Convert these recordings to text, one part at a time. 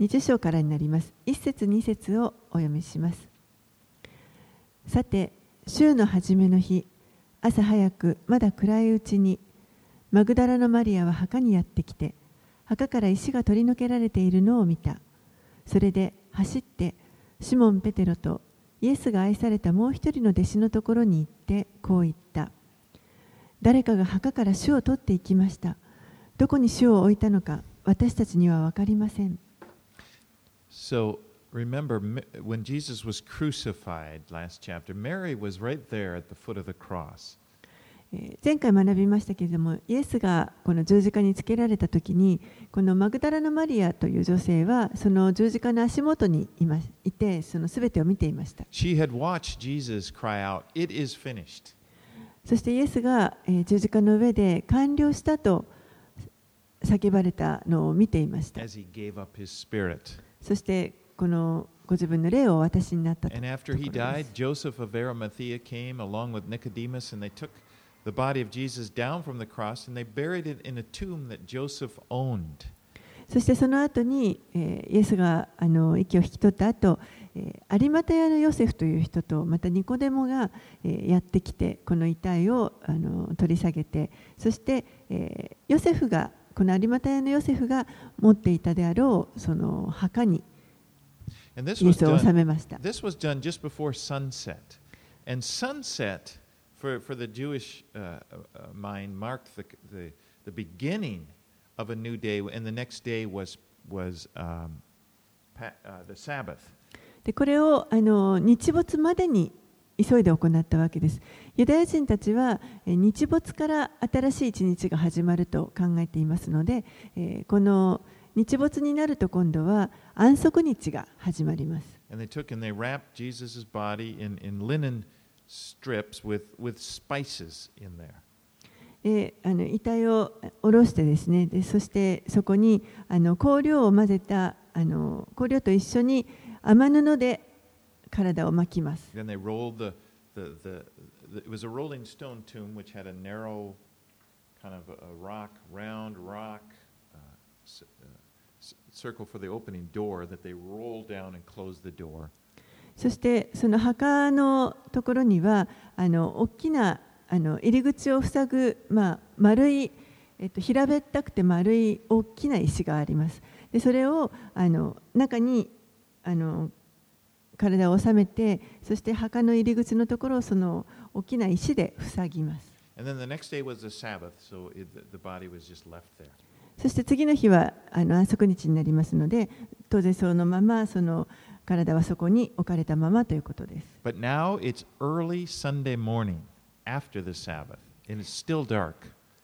20章からになります。1節2節をお読みします。さて、週の初めの日、朝早く、まだ暗いうちに、マグダラのマリアは墓にやってきて、墓から石が取り除けられているのを見た。それで走って、シモン・ペテロとイエスが愛されたもう一人の弟子のところに行って、こう言った。誰かが墓から主を取っていきました。どこに主を置いたのか、私たちには分かりません。So remember, when Jesus was crucified last chapter, Mary was right there at the foot of the cross. 前回学びましたけれども、イエスがこの十字架につけられた時に、このマグダラのマリアという女性は、その十字架の足元にい,、ま、いて、そのすべてを見ていました。そしてイエスが、えー、十字架の上で完了したと叫ばれたのを見ていました。そして、このご自分の霊をお渡しになったと And と after こ he died, す。Joseph of Arimathea came along with Nicodemus, and they took the body of Jesus down from the cross and they buried it in a tomb that Joseph owned. そしてその後に、えーイエスがあの息を引き取った後、えー有馬屋のヨセフという人とまたニコデモが、えーやってきてこの遺体をあの取り下げてそして、えーヨセフがこの有馬屋のヨセフが持っていたであろうその墓にイエスを収めました。this was done just before sunset. And sunset, for, for the Jewish uh, uh, mind, marked the, the, the beginning of a new day, and the next day was, was um, pa- uh, the Sabbath. でこれをあの日没までに急いで行ったわけです。ユダヤ人たちはえー日没から新しい一日が始まると考えていますので、えーこの日没になると今度は安息日が始まります。And they took and they wrapped Jesus' body in, in linen strips with, with spices in there. であの遺体を下ろしてですねでそしてそこにあの香料を混ぜたあの香料と一緒に雨布で体を巻きます。そして、その墓のところには、あの大きなあの入り口を塞ぐ、まあ、丸い、えっと、平べったくて丸い大きな石があります。でそれをあの中にあの体を収めて、そして墓の入り口のところをその大きな石で塞ぎます。そして次の日はあの安息日になりますので、当然そのままその体はそこに置かれたままということです。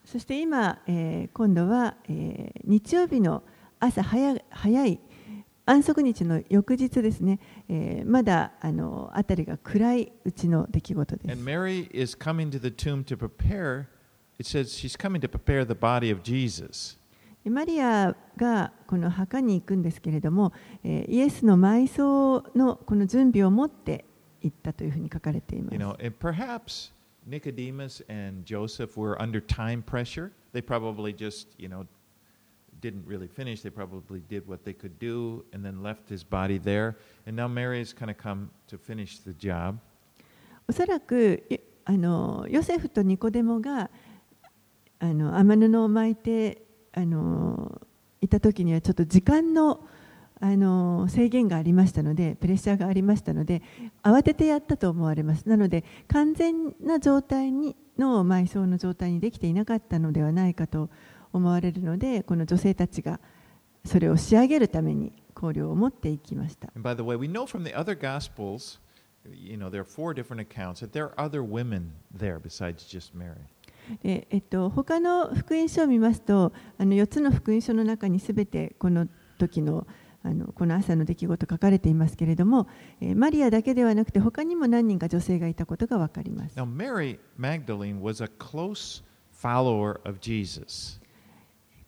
そして今、えー、今度は、えー、日曜日の朝,早い安息日の翌日ですね。えーまだあの辺りが暗いうちの出来事です And。Mary is coming to the tomb to prepare, it says she's coming to prepare the body of Jesus. でマリアがこの墓に行くんですけれども、えーイエスの埋葬のこの準備を持って行ったというふうに書かれていま You す。know, and perhaps Nicodemus and Joseph were under time pressure. They probably just, you know, didn't really finish. They probably did what they could do and then left his body there. And now Mary has kind of come to finish the job. おそらくあのヨセフとニコデモがあの雨布を巻いてあのいた時にはちょっと時間のあの制限がありましたのでプレッシャーがありましたので慌ててやったと思われますなので完全な状態にの埋葬の状態にできていなかったのではないかと思いますわれるのでこの女性たちがそれを仕上げるために香料を持っていきました。By the way, we know from the other Gospels, you know, there are four different accounts that there are other women there besides just Mary. でえっと、他の福音書を見ますとあの4つの福音書の中にすべてこの時のあのこの朝の出来事書かれていますけれども、えーマリアだけではなくて他にも何人か女性がいたことが分かります。Now, Mary Magdalene was a close follower of Jesus.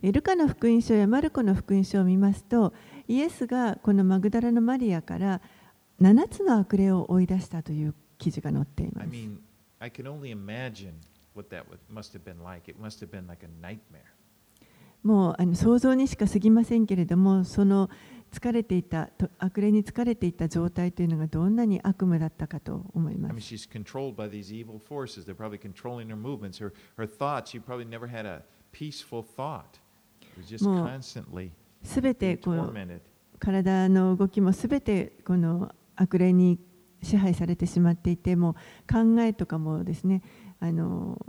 でルカの福音書やマルコの福音書を見ますとイエスがこのマグダラのマリアから7つの悪霊を追い出したという記事が載っていま I す。mean, I can only imagine what that must have been like. It must have been like a nightmare. もうあの想像にしか過ぎませんけれどもその疲れていたと悪霊に疲れていた状態というのがどんなに悪夢だったかと思いま I mean, す。she's controlled by these evil forces. They're probably controlling her movements, her, her thoughts. She probably never had a peaceful thought. It was just Mo- constantly すべてこの.体の動きもすべてこの悪霊に支配されてしまっていてもう考えとかもですねあの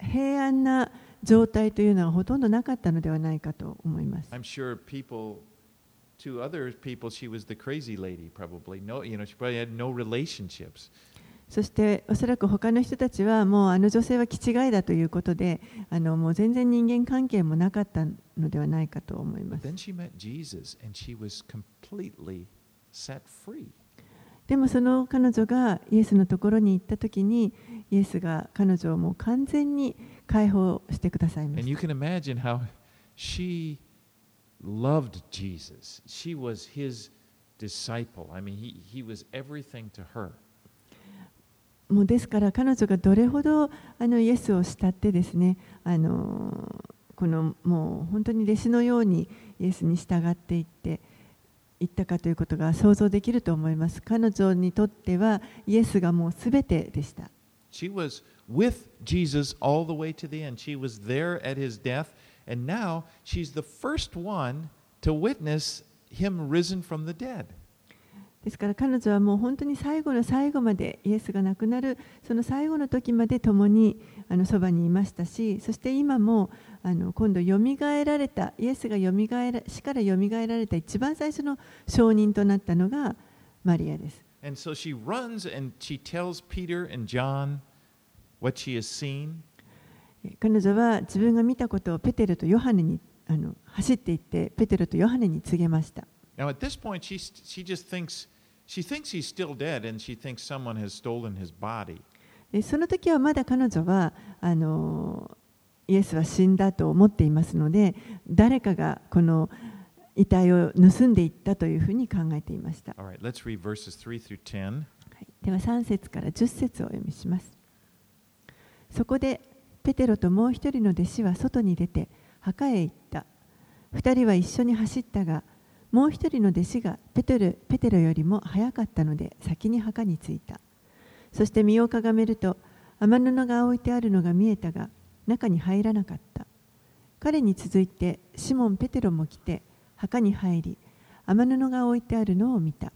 平安な状態というのはほとんどなかったのではないかと思います。I'm sure people, to other people, she was the crazy lady, probably. No, you know, she probably had no relationships. そしておそらく他の人たちはもうあの女性は気違いだということであのもう全然人間関係もなかったのではないかと思います。でもその彼女がイエスのところに行った時にイエスが彼女をもう完全に解放してくださいました。もうですから彼女がどれほどあのイエスを慕ってですねあのこのもう本当に弟子のようにイエスに従っていっていったかということが想像できると思います彼女にとってはイエスがもうすべてでした She was with Jesus all the way to the end. She was there at his death, and now she's the first one to witness him risen from the dead. ですから彼女はもう本当に最後の最後までイエスが亡くなるその最後の時まで共にあのそばにいましたしそして今もあの今度よみがえられたイエスがよみがえら死からよみがえられた一番最初の証人となったのがマリアです。And so she runs and she tells Peter and John what she has seen. 彼女は自分が見たことをペテロとヨハネにあの走っていってペテロとヨハネに告げました。Now, at this point, she, she just thinks, she thinks he's still dead and she thinks someone has stolen his body. でその時はまだ彼女はあのイエスは死んだと思っていますので誰かがこの遺体を盗んでいったというふうに考えていました、All right, let's read verses 3 through 10. はいでは3節から10節をお読みしますそこでペテロともう一人の弟子は外に出て墓へ行った二人は一緒に走ったがもう一人の弟子がペテロペテロよりも早かったので先に墓に着いた。そして身をかがめると雨布が置いてあるのが見えたが中に入らなかった。彼に続いてシモン・ペテロも来て墓に入り雨布が置いてあるのを見た。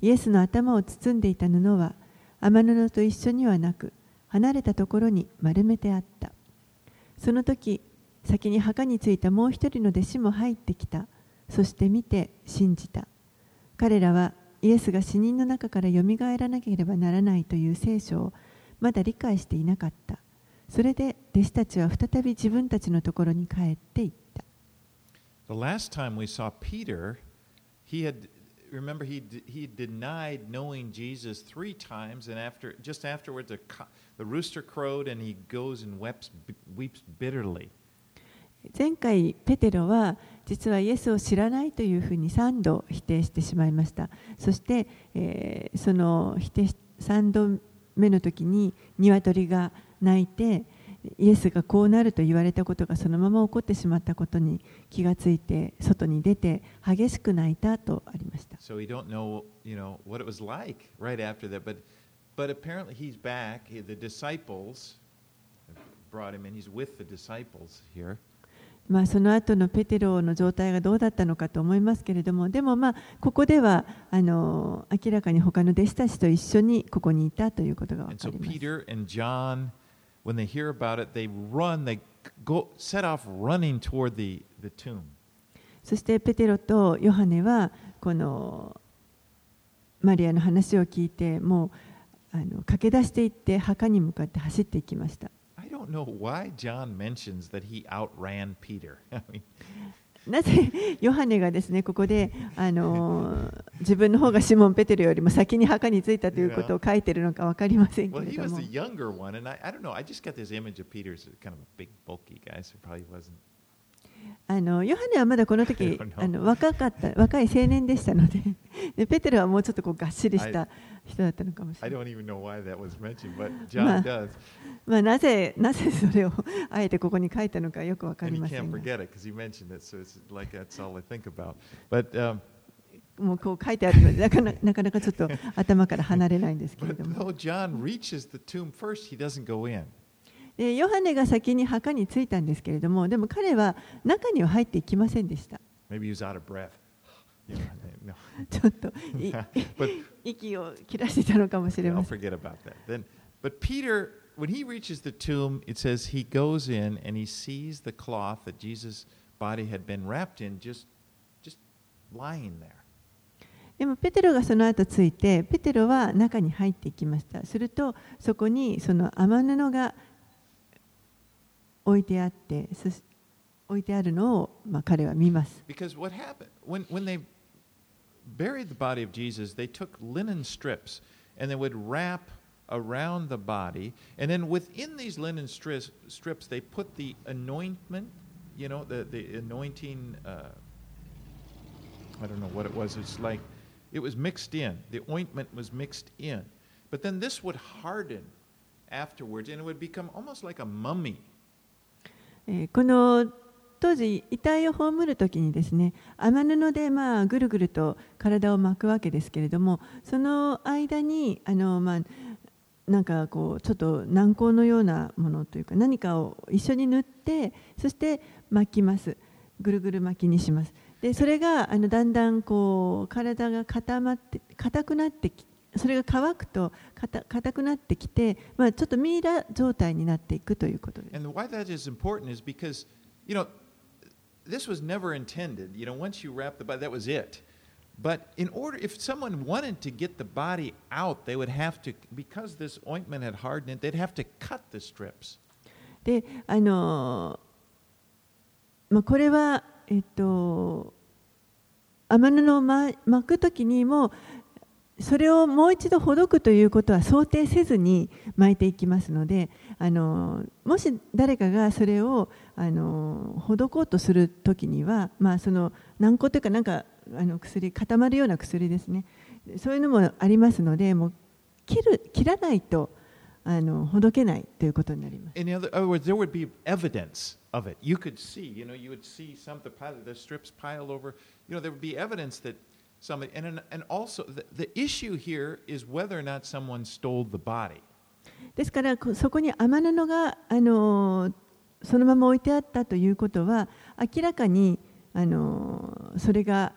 イエスの頭を包んでいた布は雨布と一緒にはなく離れたところに丸めてあった。その時先に墓に着いたもう一人の弟子も入ってきた。そして見て信じた彼らはイエスが死人の中からよみがえらなければならないという聖書をまだ理解していなかったそれで弟子たちは再び自分たちのところに帰っていった The last time we saw Peter, he had remember he he denied knowing Jesus three times, and after just afterwards, the, the rooster crowed, and he goes and weeps weeps bitterly. 前回ペテロは実はイエスを知らないというふうに3度否定してしまいました。そして、えー、その否定3度目の時に鶏が鳴いてイエスがこうなると言われたことがそのまま起こってしまったことに気がついて外に出て激しく泣いたとありました。まあ、その後のペテロの状態がどうだったのかと思いますけれども、でもまあここではあの明らかに他の弟子たちと一緒にここにいたということが分かります。Peter and John, when they hear about it, they run, they go set off running toward the, the tomb. そしてペテロとヨハネはこのマリアの話を聞いてもうあの駆け出していって墓に向かって走っていきました。I don't know why John mentions that he outran Peter. I mean, なぜヨハネがですねここであの自分の方がシモン・ペテロよりも先に墓に着いたということを書いているのか分かりませんけ well, れ he ど was も the あのヨハネはまだこの時 あの若かった若い青年でしたので, ペテルはもうちょっとこうがっしりした人だったのかもしれない。まあま、な,ぜなぜそれをあえてここに書いたのかよくわかりません。もうこう書いてあるので, なかなかちょっと頭から離れないんですけれども。でヨハネが先に墓に着いたんですけれどもでも彼は中には入っていきませんでした。ちょっと息を切らしてたのかもしれません。Then, but Peter, when he reaches the tomb, it says he goes in and he sees the cloth that Jesus' body had been wrapped in, just, just lying there. でもペテロがその後ついてペテロは中に入っていきましたするとそこにその雨布が置いてあってそし置いてあるのを、まあ、彼は見ます Because what happened when, when they buried the body of Jesus, they took linen strips and they would wrap around the body, and then within these linen strips, strips they put the anointment, you know, the, the anointing. Uh, I don't know what it was. It's like it was mixed in. The ointment was mixed in. But then this would harden afterwards, and it would become almost like a mummy. えこの当時遺体を葬る時にですね雨布でまあぐるぐると体を巻くわけですけれどもその間にあのまあなんかこうちょっと軟膏のようなものというか何かを一緒に塗ってそして巻きます。ぐるぐる巻きにします。でそれがあのだんだんこう体が固まって硬くなってきそれが乾くと硬くなってきて、まあ、ちょっとミイラ状態になっていくということです And why that is important is because, you know, this was never intended. You know, once you wrap the body, that was it. But in order, if someone wanted to get the body out, they would have to, because this ointment had hardened it, they'd have to cut the strips. であのまあ、これは、えっと、雨布を巻くときにもそれをもう一度ほどくということは想定せずに巻いていきますのであのもし誰かがそれをあのほどこうとするときには、まあ、その軟膏というか,なんかあの薬固まるような薬ですね。そういうのもありますのでもう切,る切らないとあのほどけないということになります。Somebody, and, and- and also the, the issue here is whether or not someone stole the body. ですからそこに天布があのそのまま置いてあったということは明らかにあのそれが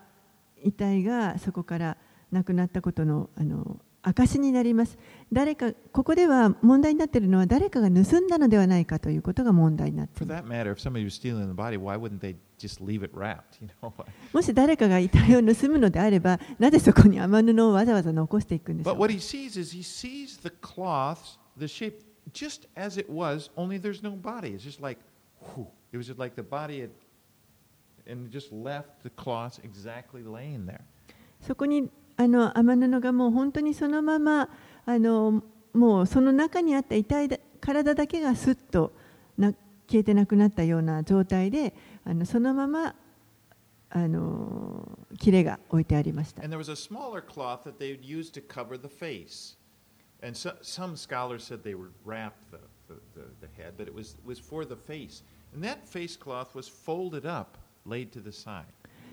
遺体がそこから亡くなったことのあの証になります誰かここでは問題になっているのは誰かが盗んだのではないかということが問題になってい.もし誰かが遺体を盗むのであればなぜそこに雨布をわざわざ残していくんでしょう sees the shape, just as it was, only there's no body. It's just like, whew. It was just like the body had, and just left the cloths exactly laying there. そこにあの雨布がもう本当にそのままあのもうその中にあった遺体だ体だけがすっとな消えてなくなったような状態であのそのままあの切れが置いてありました。And there was a smaller cloth that they used to cover the face. And so, some scholars said they would wrap the, the, the, the head, but it was, was for the face. And that face cloth was folded up, laid to the side.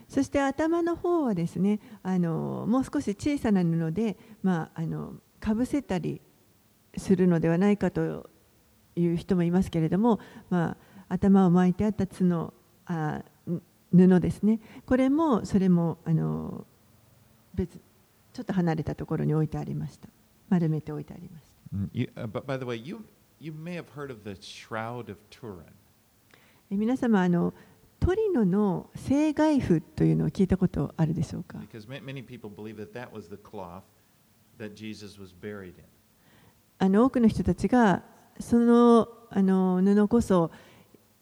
そして頭の方はですねあのもう少し小さな布で、まあ、あのかぶせたりするのではないかという人もいますけれども、まあ、頭を巻いてあった角あ布ですね。これもそれもあの別ちょっと離れたところに置いてありました。丸めて置いてありました。Mm, You, uh, by the way, you, you may have heard of the Shroud of Turin. え皆様あのトリノの聖外符というのを聞いたことあるでしょうか.あの多くの人たちがそのあの布こそ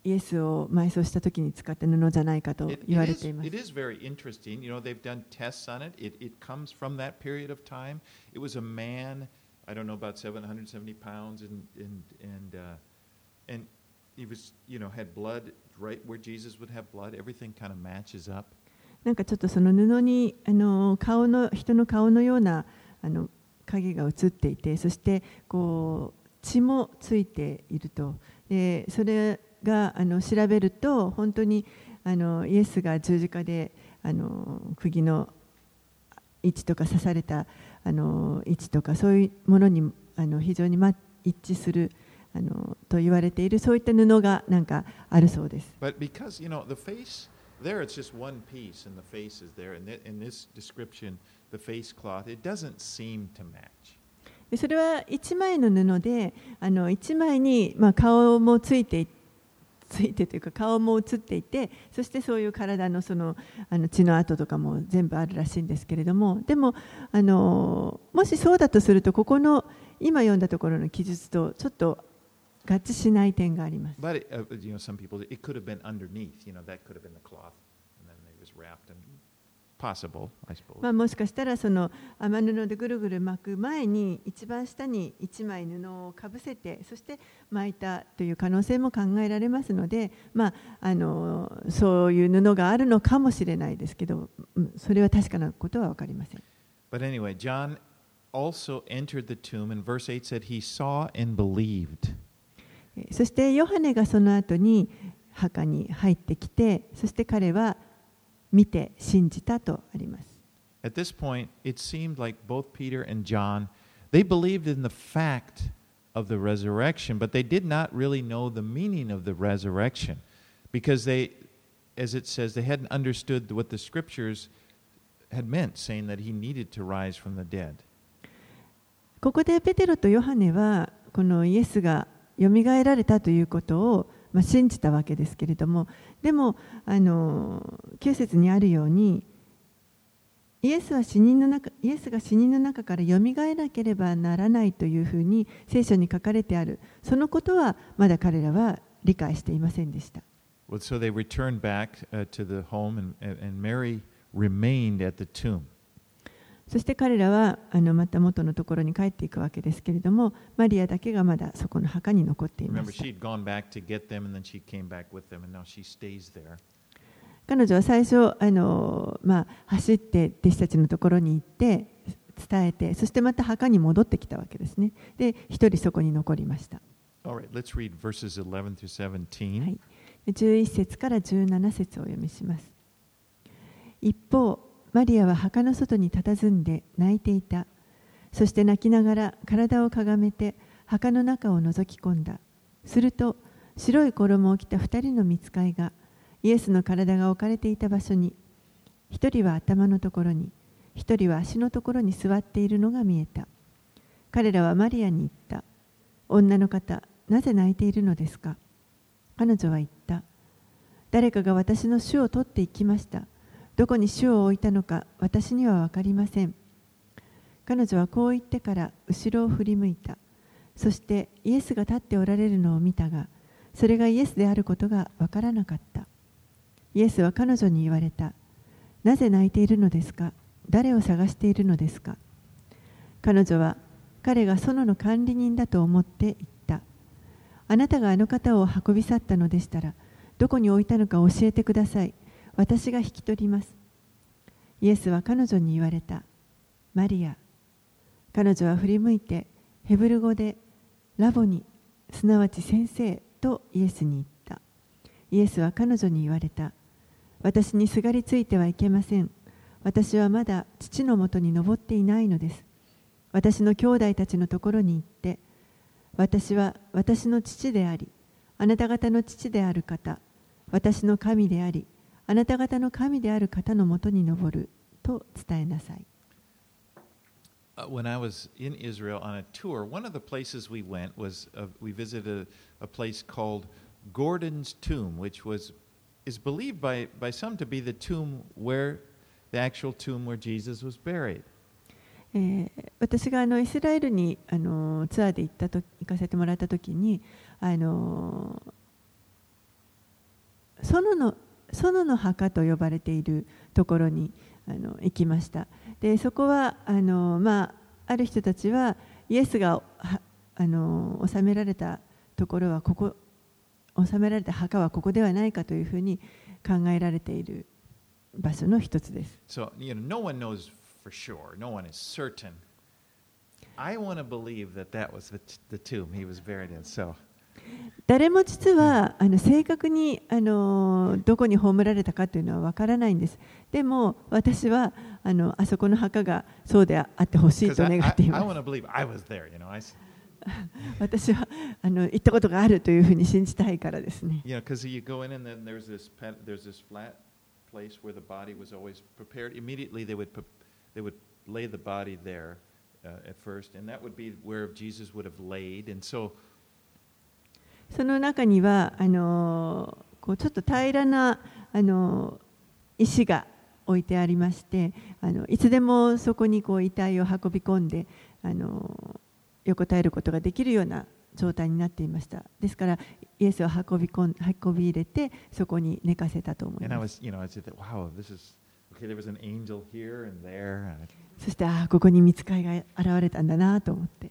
イエスを埋葬した時に使った布じゃないかと言われています it。is very interesting. You know, they've done tests on it. It, it comes from that period of time. It was a man, I don't know, about 770 pounds, and, and, and, uh, and he was, you know, had blood right where Jesus would have blood. Everything kind of matches up. なんかちょっとその布にあの顔の人の顔のようなあの影が映っていてそしてこう血もついているとでそれがあの調べると本当にあのイエスが十字架であの釘の位置とか刺されたあの位置とかそういうものにあの非常に、ま、一致するあのと言われているそういった布がなんかあるそうです。But because, you know, the face, there it's just one piece, and the face is there. And thi- in this description, the face cloth, it doesn't seem to match. でそれは1枚の布であの1枚に、まあ、顔もついていついてというか顔も映っていてそしてそういう体のそのあの血の跡とかも全部あるらしいんですけれどもでもあのもしそうだとするとここの今読んだところの記述とちょっと合致しない点があります。まあもしかしたらその雨布でぐるぐる巻く前に一番下に一枚布をかぶせてそして巻いたという可能性も考えられますのでまああのそういう布があるのかもしれないですけどそれは確かなことは分かりません。But anyway, John also entered the tomb and verse 8 said he saw and believed. えそしてヨハネがその後に墓に入ってきてそして彼は見て信じたとあります。At this point, it seemed like both Peter and John, they believed in the fact of the resurrection, but they did not really know the meaning of the resurrection because they, as it says, they hadn't understood what the scriptures had meant, saying that he needed to rise from the dead. ここでペテロとヨハネはこのイエスがよみがえられたということを、まあ、信じたわけですけれどもでもあの9節にあるようにイエスは死人の中イエスが死人の中からよみがえなければならないというふうに聖書に書かれてあるそのことはまだ彼らは理解していませんでした。Well, so they returned back uh, to the home, and, and Mary remained at the tomb. そして彼らはあのまた元のところに帰っていくわけですけれどもマリアだけがまだそこの墓に残っていま there. 彼女は最初あの、まあ、走って弟子たちのところに行って伝えてそしてまた墓に戻ってきたわけですね。で一人そこに残りました、All right, let's read verses 11 through 17. はい、11節から17節をお読みします。一方マリアは墓の外に佇んで泣いていた。そして泣きながら体をかがめて墓の中を覗き込んだ。すると白い衣を着た二人の見つかいがイエスの体が置かれていた場所に一人は頭のところに一人は足のところに座っているのが見えた。彼らはマリアに言った。女の方なぜ泣いているのですか？彼女は言った。誰かが私の主を取っていきました。どこに主を置いたのか私には分かりません。彼女はこう言ってから後ろを振り向いた。そしてイエスが立っておられるのを見たがそれがイエスであることが分からなかった。イエスは彼女に言われた。なぜ泣いているのですか？誰を探しているのですか？彼女は彼が園の管理人だと思って言った。あなたがあの方を運び去ったのでしたらどこに置いたのか教えてください。私が引き取ります。イエスは彼女に言われた。マリア彼女は振り向いてヘブル語でラボにすなわち先生とイエスに言った。イエスは彼女に言われた。私にすがりついてはいけません。私はまだ父のもとに登っていないのです。私の兄弟たちのところに行って私は私の父でありあなた方の父である方私の神であり、あなた方の神である方のもとに登ると伝えなさい。Uh, when I was in Israel on a tour, one of the places we went was uh, we visited a, a place called Gordon's Tomb, which was is believed by, by some to be the tomb where the actual tomb where Jesus was buried. えー私があのイスラエルにあのツアーで行ったと行かせてもらった時にあの園の園の墓と呼ばれているところにあの行きましたでそこはあの、まあ、ある人たちはイエスがあの収められたところはここ収められた墓はここではないかというふうに考えられている場所の一つです。So, you know, no one knows for sure, no one is certain. I want to believe that that was the, t- the tomb he was buried in. So, 誰も実はあの正確にあのどこに葬られたかというのは分からないんです。でも私はあのあそこの墓がそうであってほしいと願っています。私はあの行ったことがあるというふうに信じたいからですね。You know, because you go in and then there's this there's this flat place where the body was always prepared. Immediately they would they would lay the body there uh, at first, and that would be where Jesus would have laid. And so その中にはあのこうちょっと平らなあの石が置いてありましてあのいつでもそこにこう遺体を運び込んであの横たえることができるような状態になっていました。ですからイエスを運び込ん運び入れてそこに寝かせたと思います。そしてああここに見つかりが現れたんだなと思って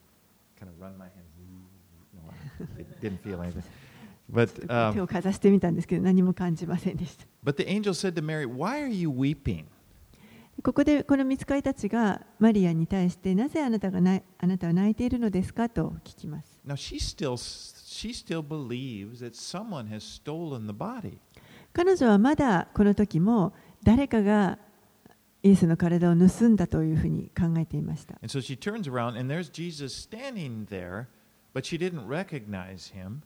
手をかざしてみたんですけど何も感じませんでした。ここでこの見つかたちがマリアに対してなぜあなたが泣いているのですかと聞きます。彼女はまだこの時も誰かがイエスの体を盗んだというふうに考えていました。But she didn't recognize him.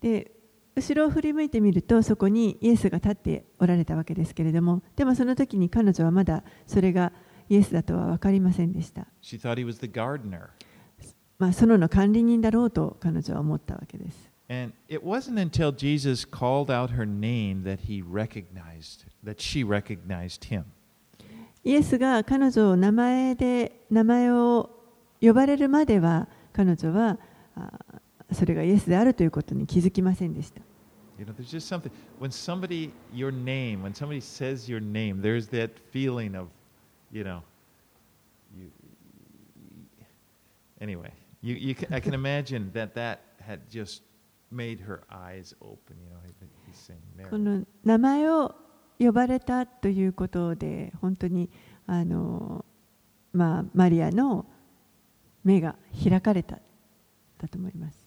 で後ろを振り向いてみるとそこにイエスが立っておられたわけですけれどもでもその時に彼女はまだそれがイエスだとは分かりませんでした。She thought he was the gardener. まあ、園の管理人だろうと彼女は思ったわけです。And it wasn't until Jesus called out her name that he recognized, that she recognized him. イエスが彼女を名前で名前を呼ばれるまでは彼女はあそれがイエスであるということに気づきませんでした。この名前を呼ばれたということで本当にあの、まあ、マリアの目が開かれただと思います。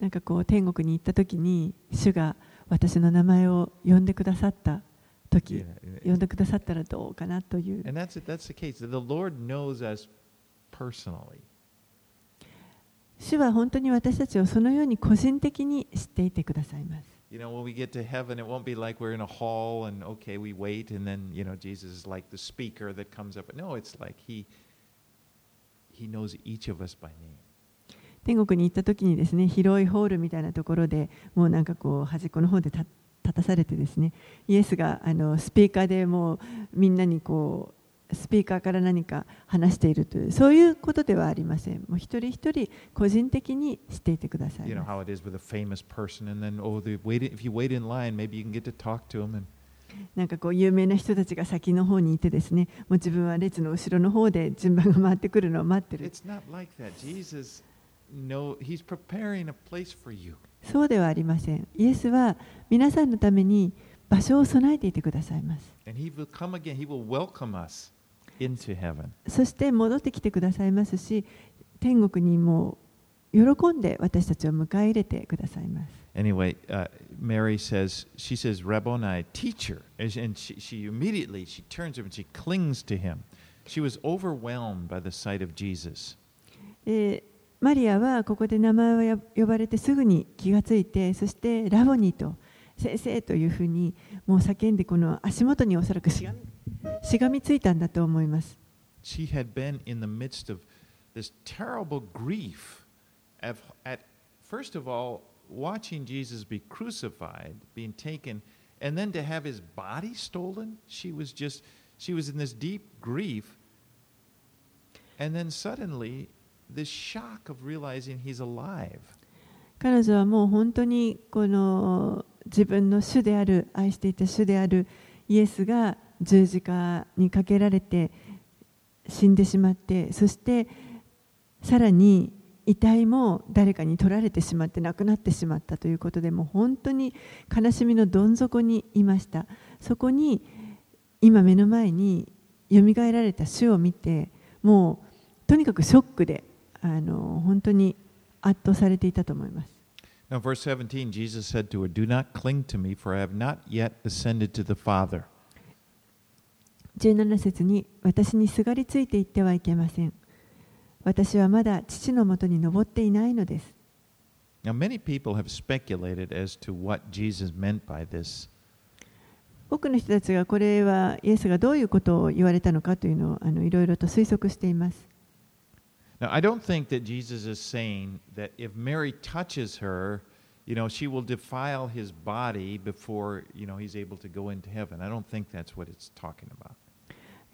なんかこう天国に行った時に主が私の名前を呼んでくださった時呼んでくださったらどうかなという主は本当に私たちをそのように個人的に知っていてくださいます。You know, when we get to heaven, it won't be like we're in a hall and okay, we wait, and then you know Jesus is like the speaker that comes up. No, it's like he he knows each of us by name. 天国に行った時にですね広いホールみたいなところでもうなんかこう端っこの方で立立たされてですねイエスがあのスピーカーでもうみんなにこう スピーカーから何か話しているというそういうことではありません。もう一人一人個人的にしていてください。なんかこう有名な人たちが先の方にいてですね、もう自分は列の後ろの方で順番が回ってくるのを待ってる。そうではありません。イエスは皆さんのために場所を備えていてくださいます。そして戻ってきてくださいますし天国にも喜んで私たちを迎え入れてくださいます Anyway, uh, Mary says, she says, Rabboni, teacher. And she, she, immediately, she turns him and she clings to him. she was overwhelmed by the sight of Jesus. でマリアはここで名前をや呼ばれてすぐに気がついてそしてラボニーと先生というふうにもう叫んでこの足元におそらくしがみしがみついたんだと思います。She had been in the midst of this terrible grief of, at first of all watching Jesus be crucified, being taken, and then to have his body stolen. She was just she was in this deep grief. And then suddenly this shock of realizing he's alive. 彼女はもう本当にこの自分の主である愛していた主であるイエスが十字架にかけられて死んでしまってそしてさらに遺体も誰かに取られてしまって亡くなってしまったということでもう本当に悲しみのどん底にいましたそこに今目の前によみがえられた主を見てもうとにかくショックであの本当に圧倒されていたと思います Now, verse 17, Jesus said to her, Do not cling to me, for I have not yet ascended to the Father. 17節に私にすがりついていってはいけません私はまだ父のもとに登っていないのです Now, many people have speculated as to what Jesus meant by this. 多くの人たちがこれはイエスがどういうことを言われたのかというのをあのいろいろと推測しています Now, I don't think that Jesus is saying that if Mary touches her, you know, she will defile his body before, you know, he's able to go into heaven. I don't think that's what it's talking about.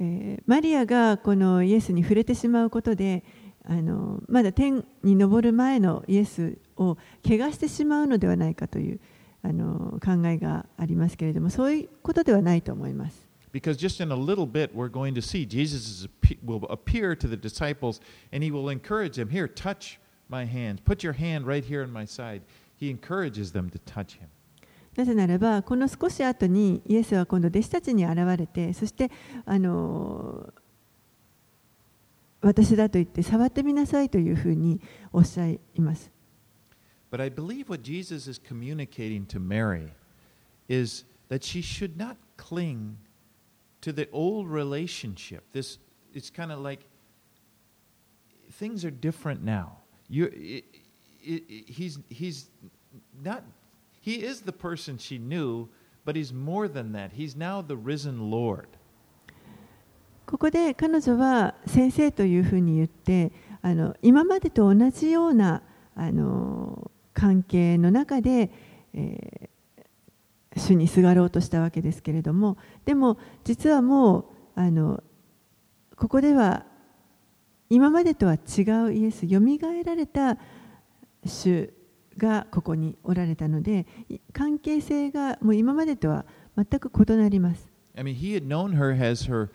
えーマリアがこのイエスに触れてしまうことであのまだ天に昇る前のイエスを怪我してしまうのではないかというあの考えがありますけれどもそういうことではないと思います。Because just in a little bit, we're going to see Jesus will appear to the disciples and he will encourage them here, touch my hand. put your hand right here on my side. He encourages them to touch him. なぜならばこの少し後にイエスは今度弟子たちに現れてそしてあの私だと言って触ってみなさいというふうにおっしゃいます。But I believe what Jesus is communicating to Mary is that she should not cling to the old relationship. This it's kind of like things are different now. You, it, i i he's he's not. He is the person she knew, but he's more than that. He's now the risen Lord. ここで彼女は先生というふうに言ってあの今までと同じようなあの関係の中で、えー主にすがろうとしたわけですけれどもでも実はもうあのここでは今までとは違うイエスよみがえられた主がここにおられたのでい関係性がもう今までとは全く異なります。I mean, he had known her as her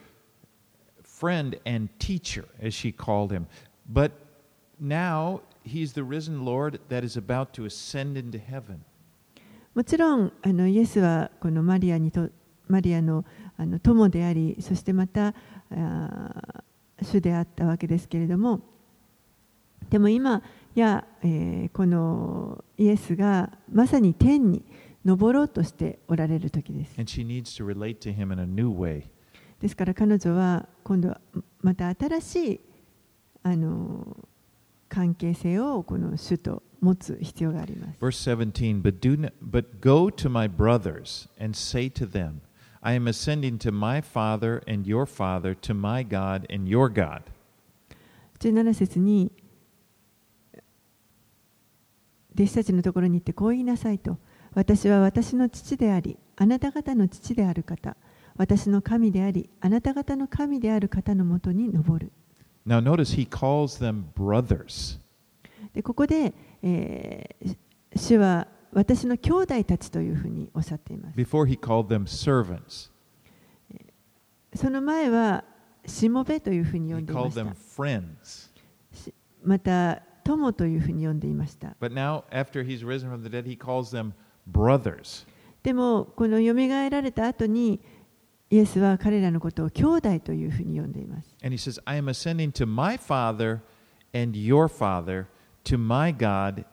friend and teacher, as she called him. But now he's the risen Lord that is about to ascend into heaven. もちろんあのイエスはこのマリアにとマリアのあの友でありそしてまた主であったわけですけれどもでも今や、えーこのイエスがまさに天に昇ろうとしておられる時です And she needs to relate to him in a new way. ですから彼女は今度はまた新しいあの関係性をこの主と持つ必要があります Verse 17 but, do but go to my brothers and say to them, I am ascending to my Father and your Father, to my God and your God. 17節に弟子たちのところに行ってこう言いなさいと。私は私の父でありあなた方の父である方。私の神でありあなた方の神である方のもとに登る。Now notice he calls them brothers. でここで、えー主は私の兄弟たちというふうにおっしゃっています。Before he called them servants. その前はしもべというふうに呼んでいました。また友というふうに呼んでいました。でも、この蘇られた後に、イエスは彼らのことを兄弟というふうに呼んでいます。Says, father, God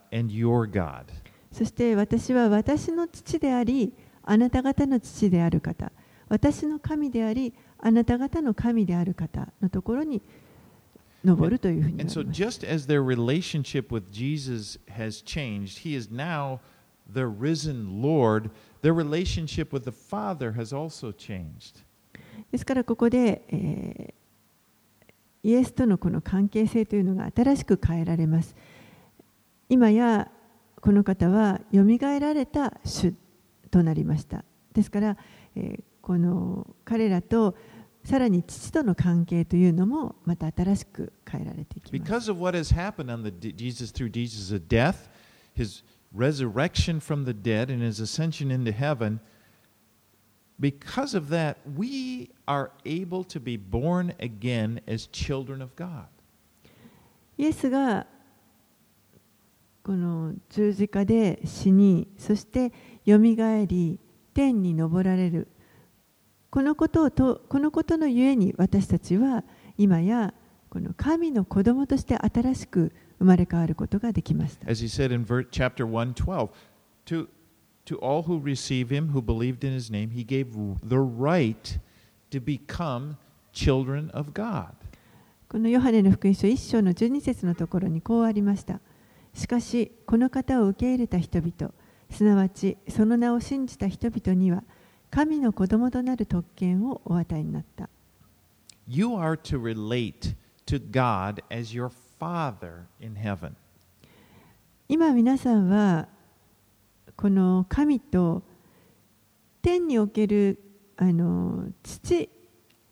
God. そして私は私の父であり、あなた方の父である方、私の神であり、あなた方の神である方のところに、登るというふうに。ですからここで、えー、イエスとのこの関係性というのが新しく変えられます。今やこの方はよみがえられた主となりました。ですから、えー、この彼らと、さらに父との関係というのもまた新しく変えられていきます。Because of what has happened on the Jesus through Jesus' death, his resurrection from the dead, and his ascension into heaven, because of that, we are able to be born again as children of God. イエスがこの十字架で死にそしてよみがえり天に昇られるこのことをとこのことのゆえに私たちは今やこの神の子供として新しく生まれ変わることができました。As he said in chapter 112, to, to all who receive him, who believed in his name, he gave the right to become children of God. このヨハネの福音書1章の12節のところにこうありました。しかし、この方を受け入れた人々、すなわちその名を信じた人々には、神の子供となる特権をお与えになった。You are to relate to God as your Father in heaven. 今皆さんは、この神と天におけるあの父、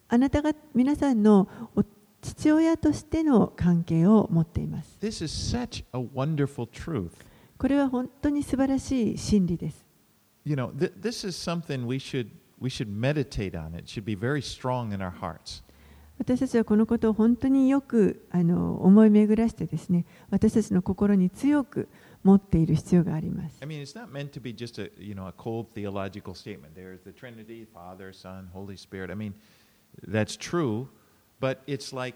あなたが皆さんのお父親としての関係を持っています。This is such a wonderful truth. これは本当に素晴らしい真理です。You know, th- this is something we should we should meditate on. It should be very strong in our hearts. 私たちはこのことを本当によくあの思い巡らしてですね私たちの心に強く持っている必要があります I mean, it's not meant to be just a you know a cold theological statement. There's the Trinity, Father, Son, Holy Spirit. I mean, that's true, but it's like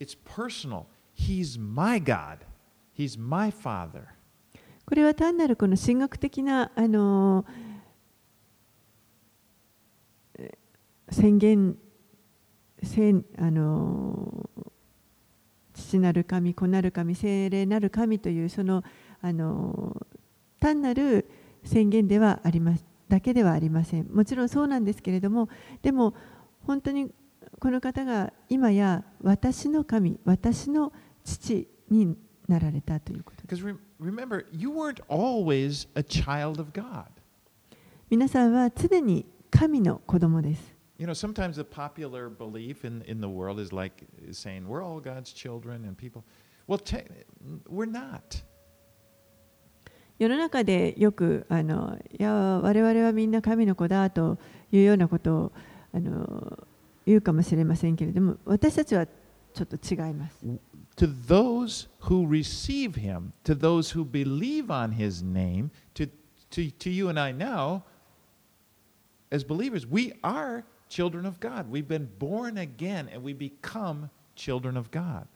it's personal. He's my God. He's my Father. これは単なるこの神学的なあの宣言宣あの父なる神子なる神聖霊なる神というそのあの単なる宣言ではありますだけではありません。もちろんそうなんですけれどもでも本当にこの方が今や私の神私の父になられたということです。Remember, you weren't always a child of God. 皆さんは常に神の子供です。You know, sometimes the popular belief in, in the world is like saying we're all God's children and people. Well, te- we're not. 世の中でよくあのいや我々はみんな神の子だというようなことをあの言うかもしれませんけれども私たちはちょっと違います。To those who receive him, to those who believe on his name, to, to, to you and I now, as believers, we are children of God. We've been born again and we become children of God.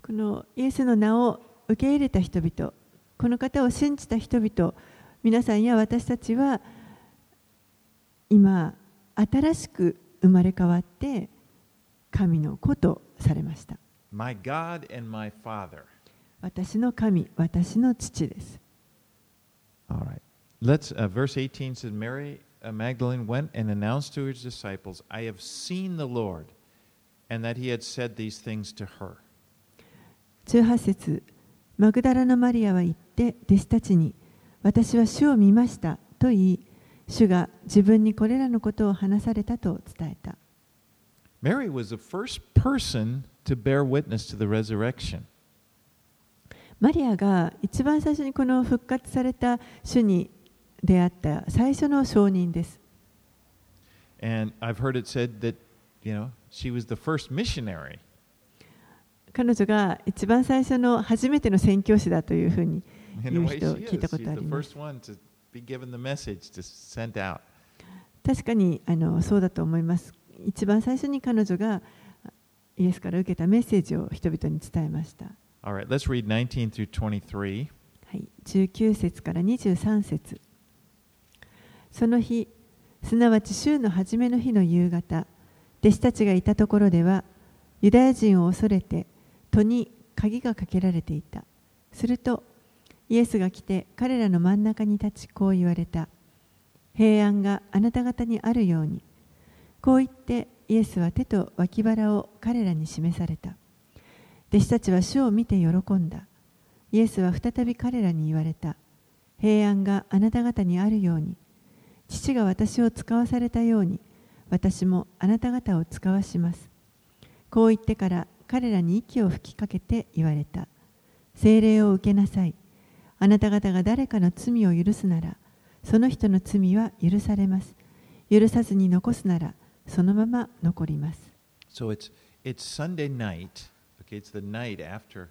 このイエスの名を受け入れた人々この方を信じた人々皆さんや私たちは今新しく生まれ変わって神の子とされました。 My God and my Father. 私の神、私の父です。All right. Let's, uh, verse 18 says, Mary uh, Magdalene went and announced to his disciples, I have seen the Lord, and that he had said these things to her. 18節マグダラのマリアは言って弟子たちに私は主を見ましたと言い主が自分にこれらのことを話されたと伝えたマリアが一番最初にこの復活された主に出会った最初の証人です。彼女が一番最初の初めての宣教師だというふうに聞いたことあります。確かにあのそうだと思います。一番最初に彼女がイエスから受けたメッセージを人々に伝えました。Right, let's read 19 through 23. はい、19節から23節。その日、すなわち週の初めの日の夕方、弟子たちがいたところではユダヤ人を恐れて戸に鍵がかけられていた。するとイエスが来て彼らの真ん中に立ちこう言われた。平安があなた方にあるようにこう言ってイエスは手と脇腹を彼らに示された。弟子たちは主を見て喜んだ。イエスは再び彼らに言われた。平安があなた方にあるように。父が私を使わされたように。私もあなた方を使わします。こう言ってから彼らに息を吹きかけて言われた。聖霊を受けなさい。あなた方が誰かの罪を許すなら。その人の罪は許されます。許さずに残すなら。そのまま残ります So it's, it's Sunday night, okay, it's the night after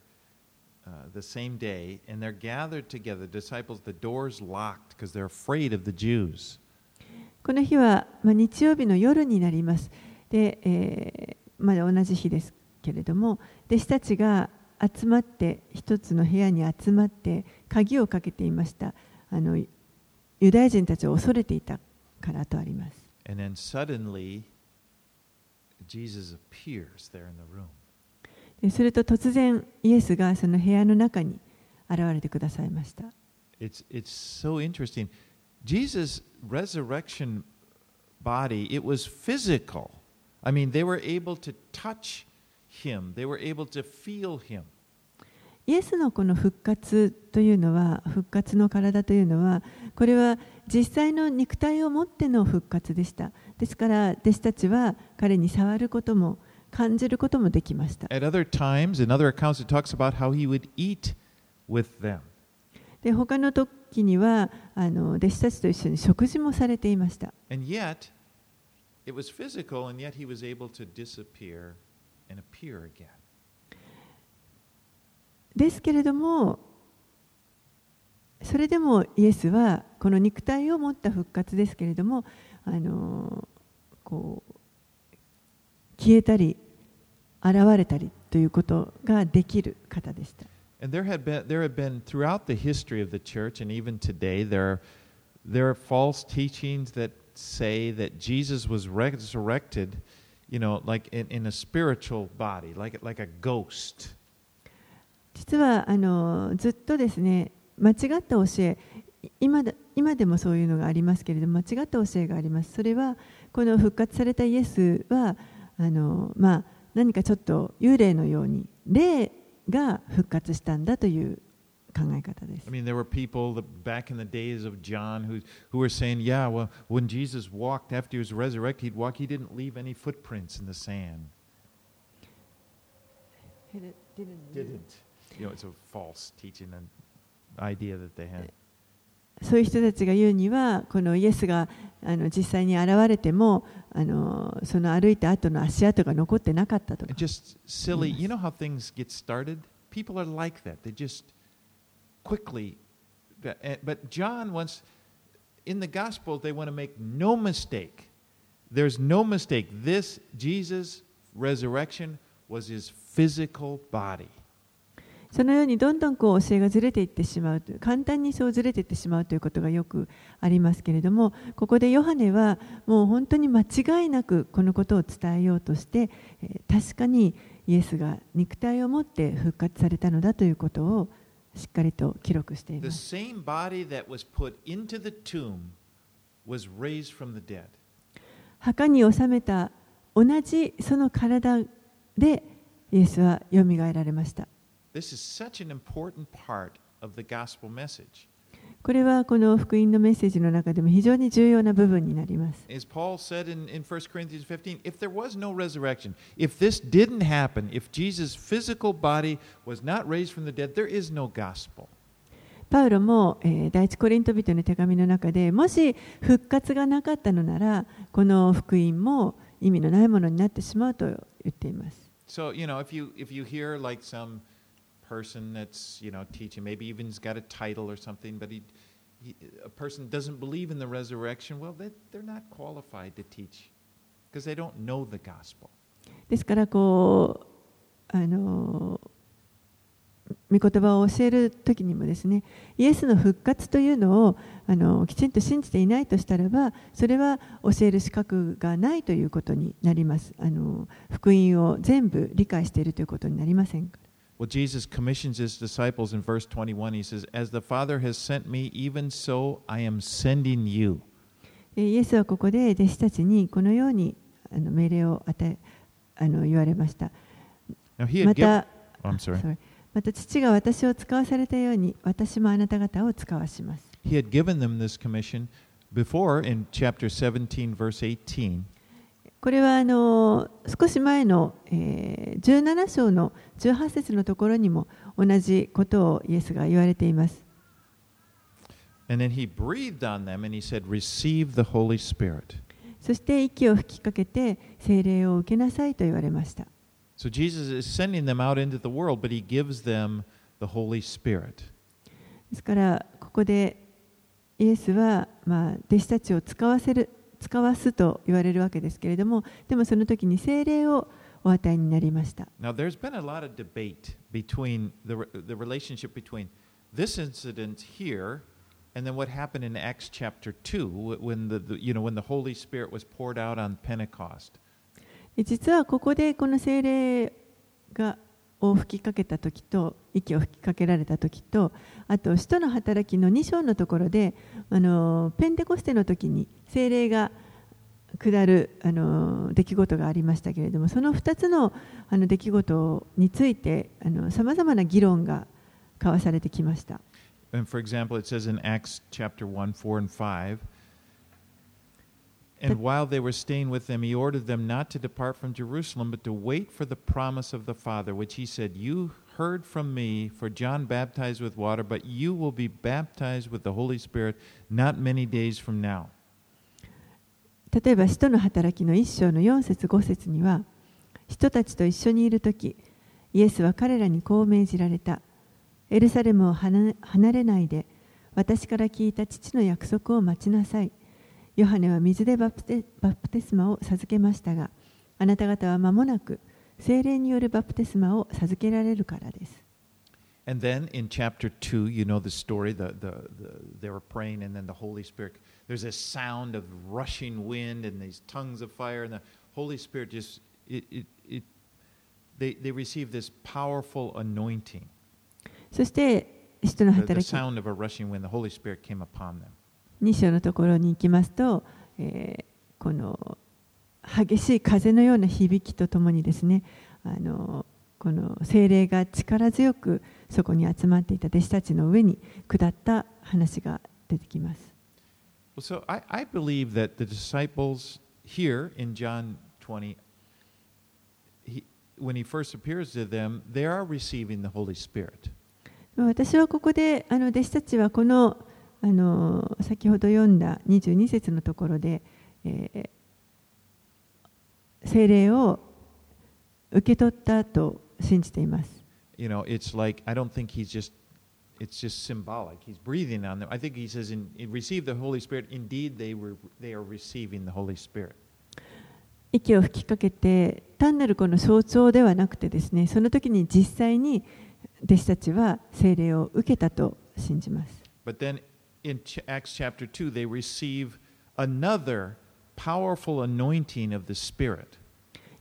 uh, the same day, and they're gathered together, disciples, the doors locked because they're afraid of the Jews. この日は、まあ、日曜日の夜になります。で、えーまだ同じ日ですけれども、弟子たちが集まって、一つの部屋に集まって、鍵をかけていました。あのユダヤ人たちを恐れていたからとあります。And then suddenly, Jesus appears there in the room. ですると突然、イエスがその部屋の中に現れてくださいました。 It's, it's so interesting. Jesus' resurrection body, it was physical. I mean, they were able to touch him, they were able to feel him. イエスのこの復活というのは復活の体というのはこれは実際の肉体を持っての復活でした。ですから弟子たちは彼に触ることも感じることもできました。Times, accounts, で他の時にはあの弟子たちと一緒に食事もされていました。でも実際は physical and yet he was able to disappear and appear again. ですけれどもそれでもイエスはこの肉体を持った復活ですけれどもあのこう消えたり現れたりということができる方でした。And there had been there had been throughout the history of the church, and even today, there are there are false teachings that say that Jesus was resurrected, you know, like in, in a spiritual body, like like a ghost. 実はあのずっとですね間違った教え今だ今でもそういうのがありますけれども間違った教えがありますそれはこの復活されたイエスはあの、まあ、何かちょっと幽霊のように霊が復活したんだという考え方です I mean, there were people back in the days of John who who were saying, yeah, well, when Jesus walked after he was resurrected, he'd walk. He didn't leave any footprints in the sand. Didn't. You know, it's a false teaching and idea that they had. そういう人たちが言うにはこのイエスがあの実際に現れてもあのその歩いた後の足跡が残ってなかったとか It's just silly. You know how things get started? People are like that. They just quickly. that- eh, But John wants, in the Gospel, they want to make no mistake. There's no mistake. This Jesus' resurrection was his physical body. そのようにどんどんこう教えがずれていってしまうという簡単にそうずれていってしまうということがよくありますけれどもここでヨハネはもう本当に間違いなくこのことを伝えようとしてえー確かにイエスが肉体を持って復活されたのだということをしっかりと記録しています.墓に収めた同じその体でイエスはよみがえられました This is such an important part of the gospel message. これはこの福音のメッセージの中でも非常に重要な部分になります As Paul said in, in 1 Corinthians 15, if there was no resurrection, if this didn't happen, if Jesus' physical body was not raised from the dead, there is no gospel. パウロも、えー第一コリント人の手紙の中でもし復活がなかったのならこの福音も意味のないものになってしまうと言っています So, you know, if you, if you hear like some person that's, you know, teaching, maybe even he's got a title or something, but he, he, a person doesn't believe in the resurrection, well, they, they're not qualified to teach because they don't know the gospel. ですからこうあの御言葉を教える時にもですねイエスの復活というのをあのきちんと信じていないとしたらばそれは教える資格がないということになりますあの福音を全部理解しているということになりませんか Well, Jesus commissions his disciples in verse 21. He says, As the Father has sent me, even so I am sending you. えイエスはここで弟子たちにこのようにあの命令を与えあの言われました。 Now, he ま had given. た Oh, I'm sorry. sorry また父が私を使わされたように私もあなた方を使わします。 He had given them this commission before in chapter 17, verse 18. これはあの少し前の、え、17章の18節のところにも同じことをイエスが言われています。そして息を吹きかけて精霊を受けなさいと言われました。ですからここでイエスはま弟子たちを使わせる使わすと言われるわけですけれどもでもその時に聖霊をお与えになりました。Now, there's been a lot of debate between the, the relationship between this incident here and then what happened in Acts chapter 2 when the, the, you know, when the Holy Spirit was poured out on Pentecost. で実はここでこの聖霊がを吹きかけた時と息を吹きかけられた時とあと使徒の働きの2章のところであのペンテコステの時に聖霊が下るあの出来事がありましたけれどもその2つのあの出来事についてさまざまな議論が交わされてきました。And for example, it says in Acts chapter 1, 4 and 5, And while they were staying with them, he ordered them not to depart from Jerusalem, but to wait for the promise of the Father, which he said, You heard from me, for John baptized with water, but you will be baptized with the Holy Spirit not many days from now. 例えば使徒の働きの1章の4節5節には人たちと一緒にいる時イエスは彼らにこう命じられたエルサレムを離れないで私から聞いた父の約束を待ちなさいヨハネは水でバプテバプテスマを授けましたがあなた方は間もなく精霊によるバプテスマを授けられるからです And then in chapter 2, you know the story, the, the, the, they were praying, and then the Holy Spirit, there's this sound of rushing wind and these tongues of fire, and the Holy Spirit just, it, it, it, they, they receive this powerful anointing. そして使徒の The, the 働き sound of a rushing wind, the Holy Spirit came upon them. 2章のところに行きますと、えーこの激しい風のような響きとともにですねあのこの精霊が力強くそこに集まっていた弟子たちの上に下った話が出てきます。So I, I believe that the disciples here in John 20, he, when he first appears to them, they are receiving the Holy Spirit. 私はここであの弟子たちはこのあの先ほど読んだ22節のところで、えー聖霊を受け取ったと信じています。you know, it's like I don't think he's just it's just symbolic. He's breathing on them. I think he says, in, in receive the Holy Spirit. Indeed, they were they are receiving the Holy Spirit. 息を吹きかけて単なるこの象徴ではなくてですねその時に実際に弟子たちは聖霊を受けたと信じます But then in Ch- Acts chapter two, they receive another powerful anointing of the Spirit.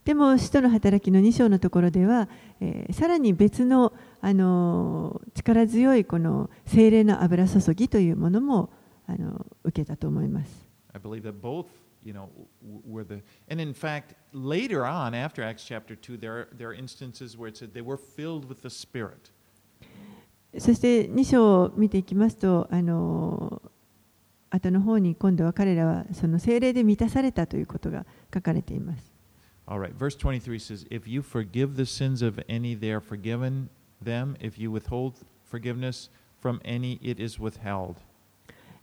でも使徒の働きの2章のところでは、えーさらに別の、あのー力強いこの聖霊の油注ぎというものも、あのー受けたと思います I believe that both, you know, w- were the and in fact later on after Acts chapter two, there are, there are instances where it said they were filled with the Spirit. そして2章を見ていきますと、あのー後の方に今度は彼らはその聖霊で満たされたということが書かれています right, verse 23 says, If you forgive the sins of any, they are forgiven them. If you withhold forgiveness from any, it is withheld.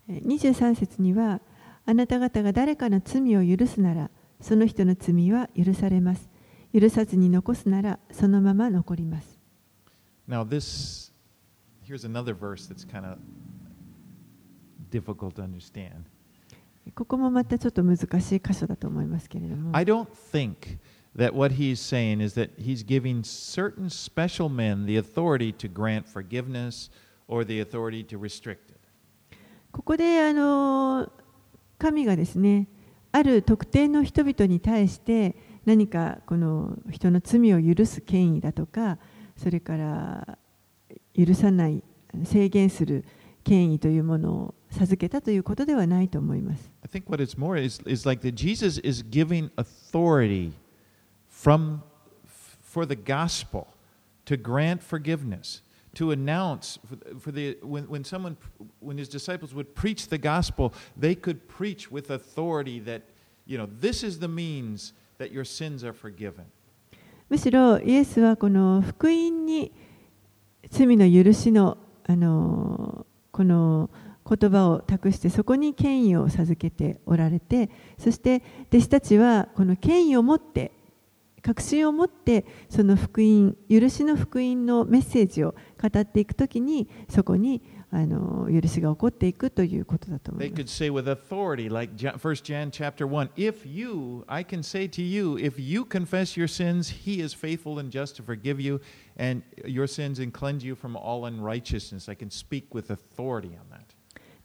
えー23節にはあなた方が誰かの罪を許すならその人の罪は許されます許さずに残すならそのまま残ります Now, this, here's another verse that's kind of difficult to understand. ここもまたちょっと難しい箇所だと思いますけれども I don't think that what he's saying is that he's giving certain special men the authority to grant forgiveness or the authority to restrict it. ここであの神がですねある特定の人々に対して何かこの人の罪を許す権威だとかそれから許さない制限する権威というものを授けたということではないと思います。I think what it's more is, is like that Jesus is giving authority from for the gospel to grant forgiveness, to announce for, the when, when someone when his disciples would preach the gospel, they could preach with authority that you know this is the means that your sins are forgiven. むしろイエスはこの福音に罪の許しのあのこの言葉を託してそこに権威を授けておられてそして弟子たちはこの権威を持って確信を持ってその福音許しの福音のメッセージを語っていくときにそこにあの許しが起こっていくということだと思 They います could。say with authority, like 1 John chapter 1, if you, I can say to you, if you confess your sins, he is faithful and just to forgive you and your sins and cleanse you from all unrighteousness. I can speak with authority on that.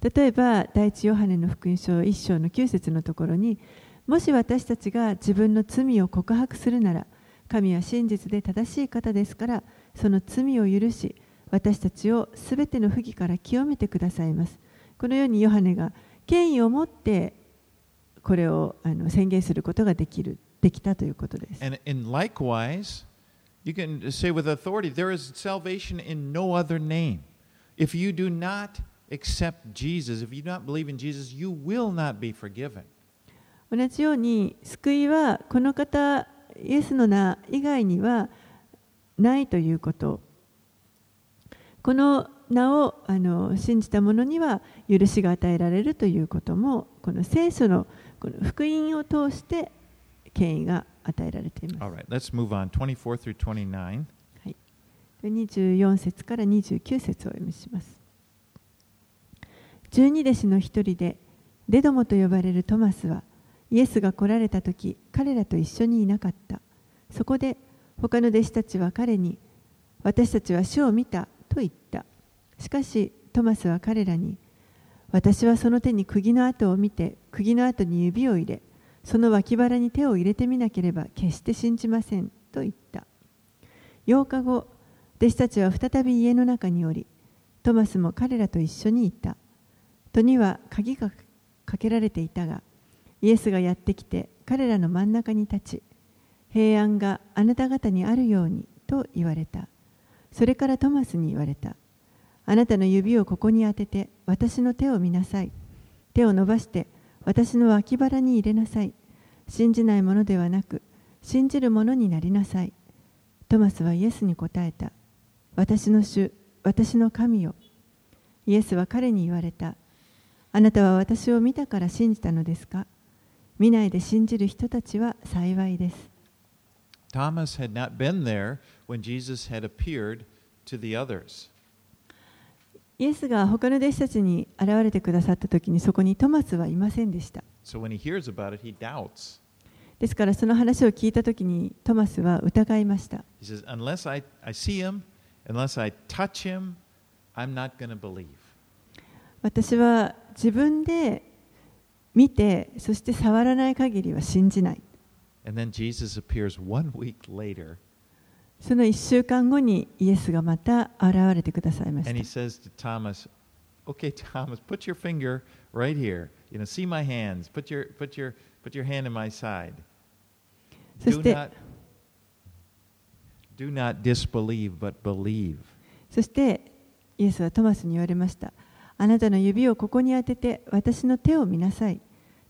例えば第一ヨハネの福音書1章の9節のところにもし私たちが自分の罪を告白するなら神は真実で正しい方ですからその罪を許し私たちをすべての不義から清めてくださいますこのようにヨハネが権威を持ってこれをあの宣言することができるできたということです And, and likewise, you can say with authority, there is salvation in no other name. If you do not accept Jesus, if you do not believe in Jesus, you will not be forgiven. 同じように救いはこの方イエスの名以外にはないということこの名をあの信じた者には許しが与えられるということもこの聖書のこの福音を通して権威が与えられています。Right, let's move on. 24 through 29. 24節から29節をお読みします。十二弟子の一人でデドモと呼ばれるトマスはイエスが来られた時彼らと一緒にいなかった。そこで他の弟子たちは彼に私たちは主を見たと言った。しかしトマスは彼らに私はその手に釘の跡を見て釘の跡に指を入れその脇腹に手を入れてみなければ決して信じませんと言った。8日後弟子たちは再び家の中におりトマスも彼らと一緒にいた。戸には鍵がかけられていたがイエスがやってきて彼らの真ん中に立ち平安があなた方にあるようにと言われた。それからトマスに言われた。あなたの指をここに当てて私の手を見なさい。手を伸ばして私の脇腹に入れなさい。信じないものではなく信じるものになりなさい。トマスはイエスに答えた。私の主私の神よ。イエスは彼に言われた。あなたは私を見たから信じたのですか？見ないで信じる人たちは幸いです。Thomas had not been there イエスが他の弟子たちに現れてくださった時にそこにトマスはいませんでした。So、it, he ですからその話を聞いたときにトマスは疑いました。Says, I, I him, him, 私は自分で見て、そして触らない限りは信じない。And then Jesus appears one week later. その1週間後にイエスがまた現れてくださいまし and he た says to Thomas, Okay, Thomas, put your finger right here. You know, see my hands. Put your, put your, put your hand in my side. そして do not disbelieve, but believe. そしてイエスはトマスに言われましたあなたの指をここに当てて私の手を見なさい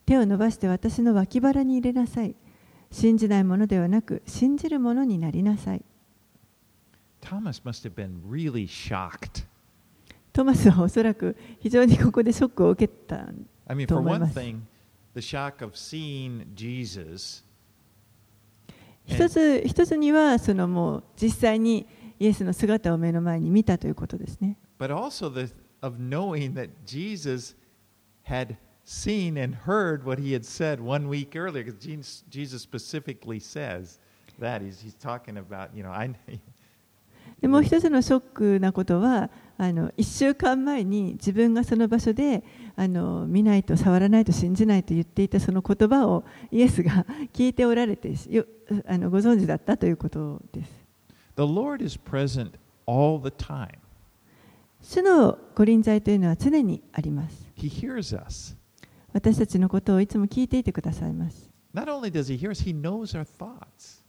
手を伸ばして私の脇腹に入れなさい信じないものではなく信じるものになりなさい Thomas must have been really shocked. トマスはおそらく非常にここでショックを受けた I mean, と for 思い one ます thing, the shock of seeing Jesus 一つ一つにはそのもう実際にイエスの姿を目の前に見たということですね but also the, of knowing that Jesus had seen and heard what he had said one week earlier, because Jesus specifically says that. He's, he's talking about, you know, I, でもう一つのショックなことはあの1週間前に自分がその場所であの見ないと触らないと信じないと言っていたその言葉をイエスが 聞いておられてよあのご存知だったということです。the Lord is present all the time. 主の御臨在というのは常にあります。He hears us. 私たちのことをいつも聞いていてくださいます。Not only does He hear us, He knows our thoughts.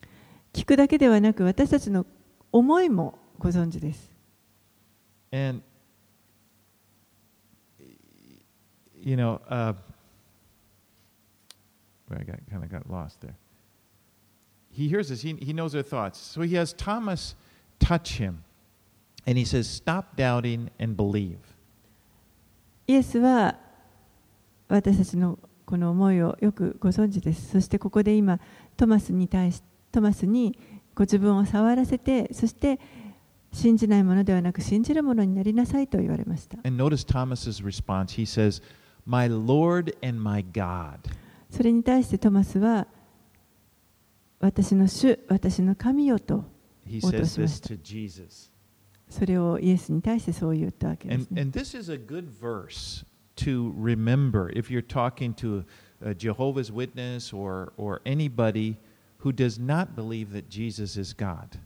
聞くだけではなく私たちの思いもご存知です。And, you know, uh, I got, kind of got lost there. He hears us, he, he knows our thoughts. So he has Thomas touch him, and he says, Stop doubting and believe. イエスは私たちのこの思いをよくご存知です。そしてここで今トマスに対しトマスにご自分を触らせてそして信じないものではなく信じるものになりなさいと言われました。And notice Thomas's response. He says, My Lord and my God. それに対してトマスは私の主、私の神よと Oh, says that's this right. to Jesus. それをイエスに対してそう言ったわけです、ね。and this is a good verse to remember if you're talking to a Jehovah's Witness or, or anybody who does not believe that Jesus is God.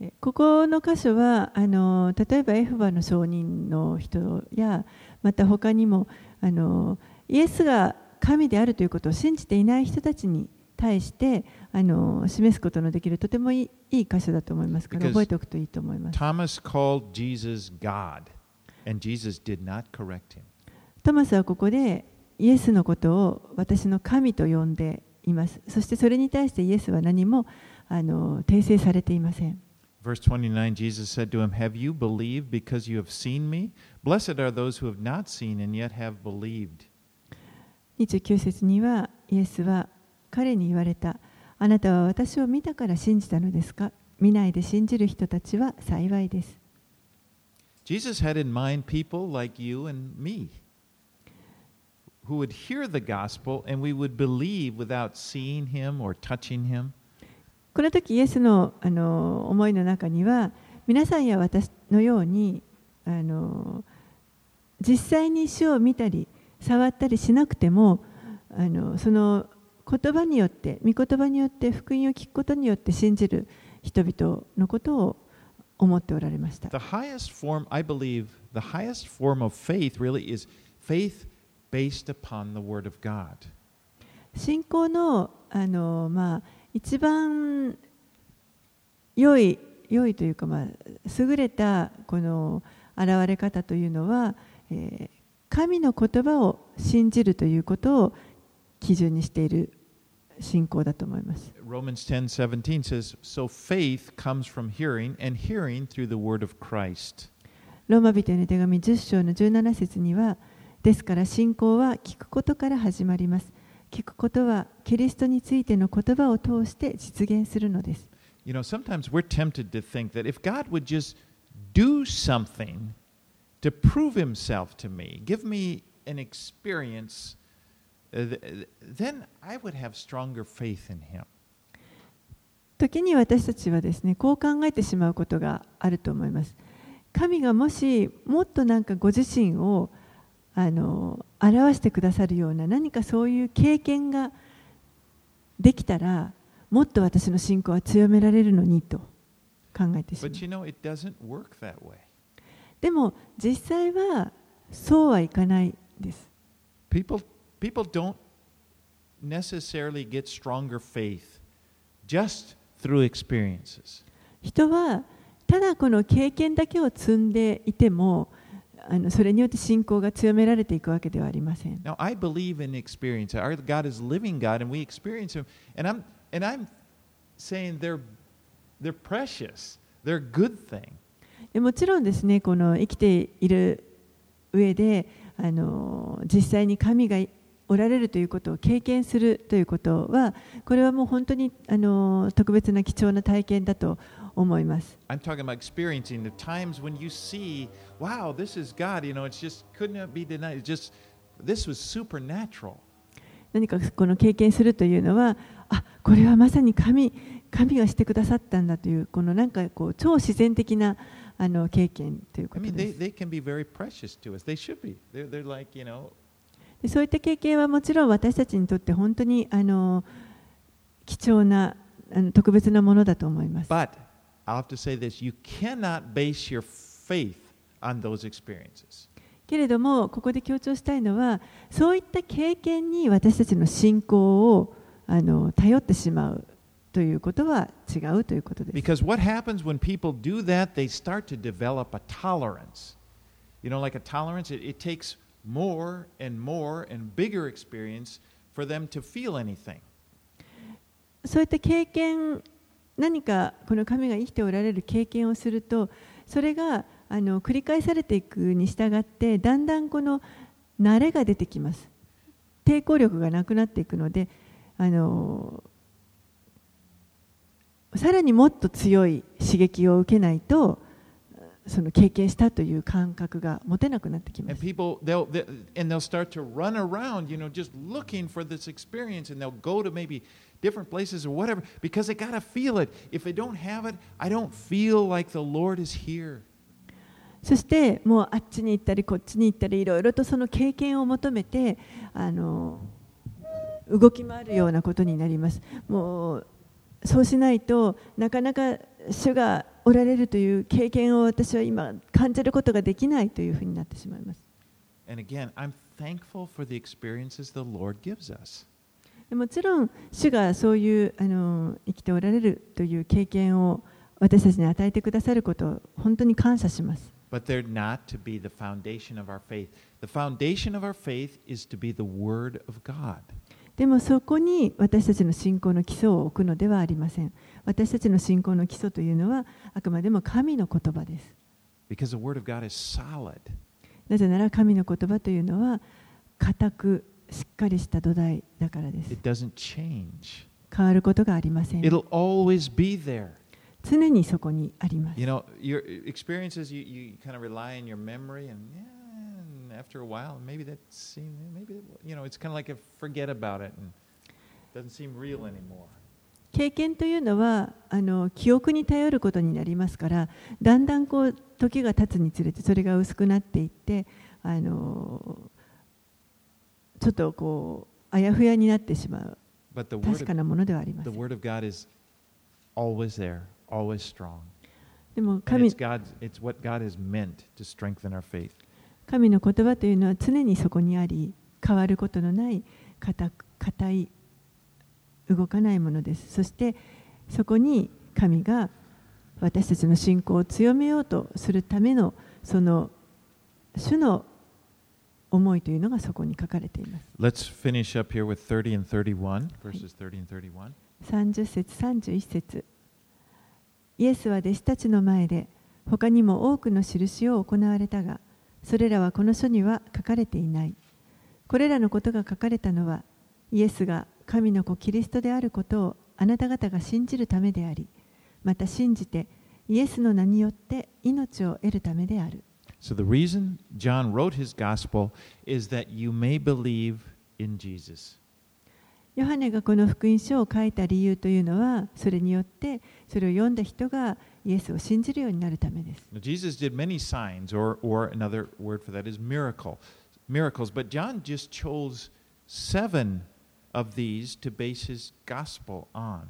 えここの箇所はあの例えばエホバの証人の人やまた他にもあのイエスが神であるということを信じていない人たちに対してあの示すことのできるとてもいいいい箇所だと思いますから覚えておくといいと思います。Thomas called Jesus God, and Jesus did not correct him. トマスはここでイエスのことを私の神と呼んでいます。そしてそれに対してイエスは何もあの訂正されていません。Verse 29 Jesus said to him, Have you believed because you have seen me? Blessed are those who have not seen and yet have believed. 29節にはイエスは彼に言われたあなたは私を見たから信じたのですか見ないで信じる人たちは幸いです Jesus had in mind people like you and me who would hear the gospel and we would believe without seeing him or touching him. この時イエスのあの思いの中には皆さんや私のようにあの実際に主を見たり触ったりしなくてもあのその言葉によって御言葉によって福音を聞くことによって信じる人々のことを思っておられました The highest form, I believe, the highest form of faith really is faith based upon the Word of God. 信仰のあの、まあ、一番良い良いというか、まあ、優れたこの現れ方というのは、えー神の言葉を信じるということを基準にしている信仰だと思います。Romans 10:17 says, "So faith comes from hearing, and hearing through the word of Christ." ローマ人への手紙10章の17節には、ですから信仰は聞くことから始まります。聞くことはキリストについての言葉を通して実現するのです。You know, sometimes we're tempted to think that if God would just do something to prove himself to me, give me an experience, uh, th- then I would have stronger faith in him. 時に私たちはですねこう考えてしまうことがあると思います神がもしもっとなんかご自身をあの表してくださるような何かそういう経験ができたらもっと私の信仰は強められるのにと考えてしまう。You でも実際はそうはいかないです。人はただこの経験だけを積んでいても、あのそれによって信仰が強められていくわけではありません Now, I believe in experience. Our God is living God, and we experience Him. And I'm, and I'm saying they're, they're precious. They're good thing. でもちろんですねこの生きている上であの実際に神がおられるということを経験するということはこれはもう本当にあの特別な貴重な体験だと思います。I'm talking about experiencing the times when you see, wow, this is God. You know, it's just could not be denied. It's just, this was supernatural. 何かこの経験するというのはあこれはまさに神神がしてくださったんだというこのなんかこう超自然的なあの経験というこ I と mean, で they, す。they can be very precious to us. They should be. They're, they're like, you know, でそういった経験はもちろん私たちにとって本当にあの貴重なあの特別なものだと思います。but I'll have to say this you cannot base your faith on those experiences. けれどもここで強調したいのはそういった経験に私たちの信仰をあの頼ってしまうということは違うということです。 Because what happens when people do that, they start to develop a tolerance. You know, like a tolerance, it, it takes more and more and bigger experience for them to feel anything. そういった経験 何かこの神が生きておられる経験をするとそれがあの繰り返されていくに従ってだんだんこの慣れが出てきます。抵抗力がなくなっていくのであのさらにもっと強い刺激を受けないとその経験したという感覚が持てなくなってきます。Different places or whatever because they got to feel it. If they don't have it, I don't feel like the Lord is here. そしてもうあっちに行ったりこっちに行ったりいろいろとその経験を求めてあの動き回るようなことになります。もうそうしないとなかなか主がおられるという経験を私は今感じることができないというふうになってしまいます。And again, I'm thankful for the experiences the Lord gives us. でもちろん主がそういうあの生きておられるという経験を私たちに与えてくださることを本当に感謝します。But they're not to be the foundation of our faith. The foundation of our faith is to be the Word of God. でもそこに私たちの信仰の基礎を置くのではありません。私たちの信仰の基礎というのはあくまでも神の言葉です。Because the Word of God is solid. なぜなら神の言葉というのは固くしっかりした土台だからです。It doesn't change. 変わることがありません。It'll always be there. 常にそこにあります。You know, your experiences, you, you kind of rely on your memory, and, yeah, and after a while, maybe that seems, maybe, you know, it's kind of like a forget about it and doesn't seem real anymore. 経験というのはあの記憶に頼ることになりますからだんだんこう時が経つにつれてそれが薄くなっていってあのちょっとこうあやふやになってしまう確かなものではありま strong. でも神.神の言葉というのは常にそこにあり変わることのない固く固い動かないものですそしてそこに神が私たちの信仰を強めようとするためのその主の思いというのがそこに書かれています。Let's finish up here with 30 and 31, verses 30 and 31. 30節31節。イエスは弟子たちの前で他にも多くの印を行われたがそれらはこの書には書かれていない。これらのことが書かれたのはイエスが神の子キリストであることをあなた方が信じるためでありまた信じてイエスの名によって命を得るためである So the reason John wrote his gospel is that you may believe in Jesus. ヨハネがこの福音書を書いた理由というのはそれによってそれを読んだ人がイエスを信じるようになるためです Now, Jesus did many signs, or, or another word for that is miracle, miracles, but John just chose seven of these to base his gospel on.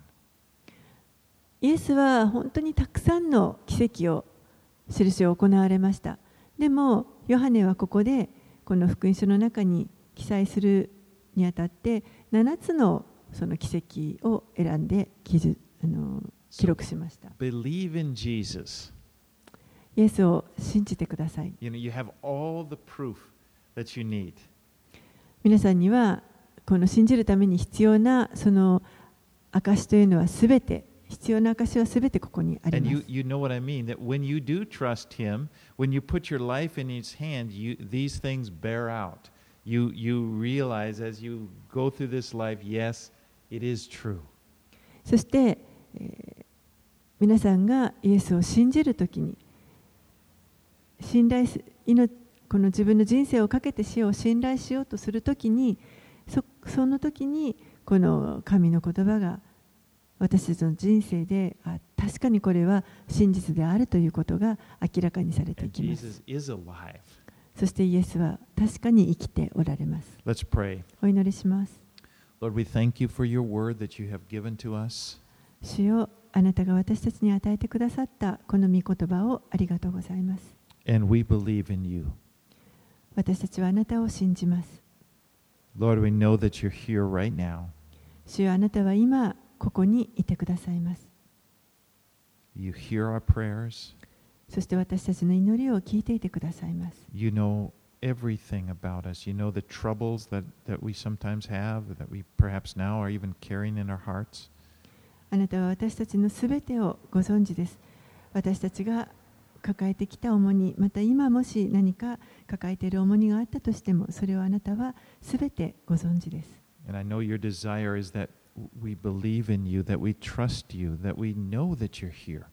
イエスは本当にたくさんの奇跡を印を行われました でもヨハネはここでこの福音書の中に記載するにあたって7つのその奇跡を選んで記述あの記録しました Believe in Jesus. イエスを信じてください You know, you have all the proof that you need. 皆さんにはこの信じるために必要なその証というのはすべて必要な証はすべてここにあり And ま you, す you know what I mean, that when you do trust him, when you put your life in his hand, you, these things bear out. You, you realize as you go through this life, yes, it is true. そして、えー皆さんがイエスを信じるときに信頼す命この自分の人生をかけて死を信頼しようとするときにそその時にこの神の言葉が私たちの人生であ確かにこれは真実であるということが明らかにされていきます。そしてイエスは確かに生きておられます。お祈りします。Lord, we thank you for your word that you have given to us. 主よあなたが私たちに与えてくださったこの御言葉をありがとうございます。And we believe in you. 私たちはあなたを信じます。Lord, we know that you're here right now. 主よあなたは今ここにいてくださいます。You hear our prayers. そして私たちの祈りを聞いていてくださいます。You know everything about us. You know the troubles that, that we sometimes have, that we perhaps now are even carrying in our hearts. あなたは私たちのすべてをご存知です。私たちが抱えてきた重荷、また今もし何か抱えている重荷があったとしても、それをあなたはすべてご存知です。And I know your desire is that we believe in you, that we trust you, that we know that you're here.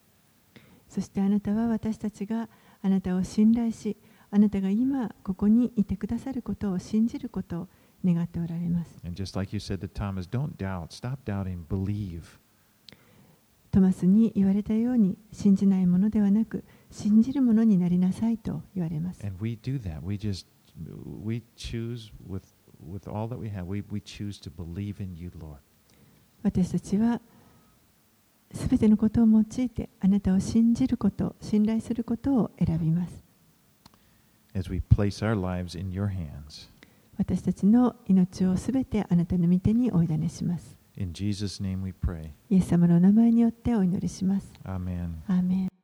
そしてあなたは私たちがあなたを信頼し、あなたが今ここにいてくださることを信じることを願っておられます。 And just like you said to Thomas, don't doubt, stop doubting, believe. トマスに言われたように、信じないものではなく、信じるものになりなさいと言われます。 And we do that. We just we choose with with all that we have. We we choose to believe in you, Lord. 私たちはすべてのことを用いてあなたを信じること、信頼することを選びます。As we place our lives in your hands. 私たちの命をすべてあなたの御手にお委ねします。In Jesus' name we pray. イエス様のお名前によってお祈りします。Amen. アーメン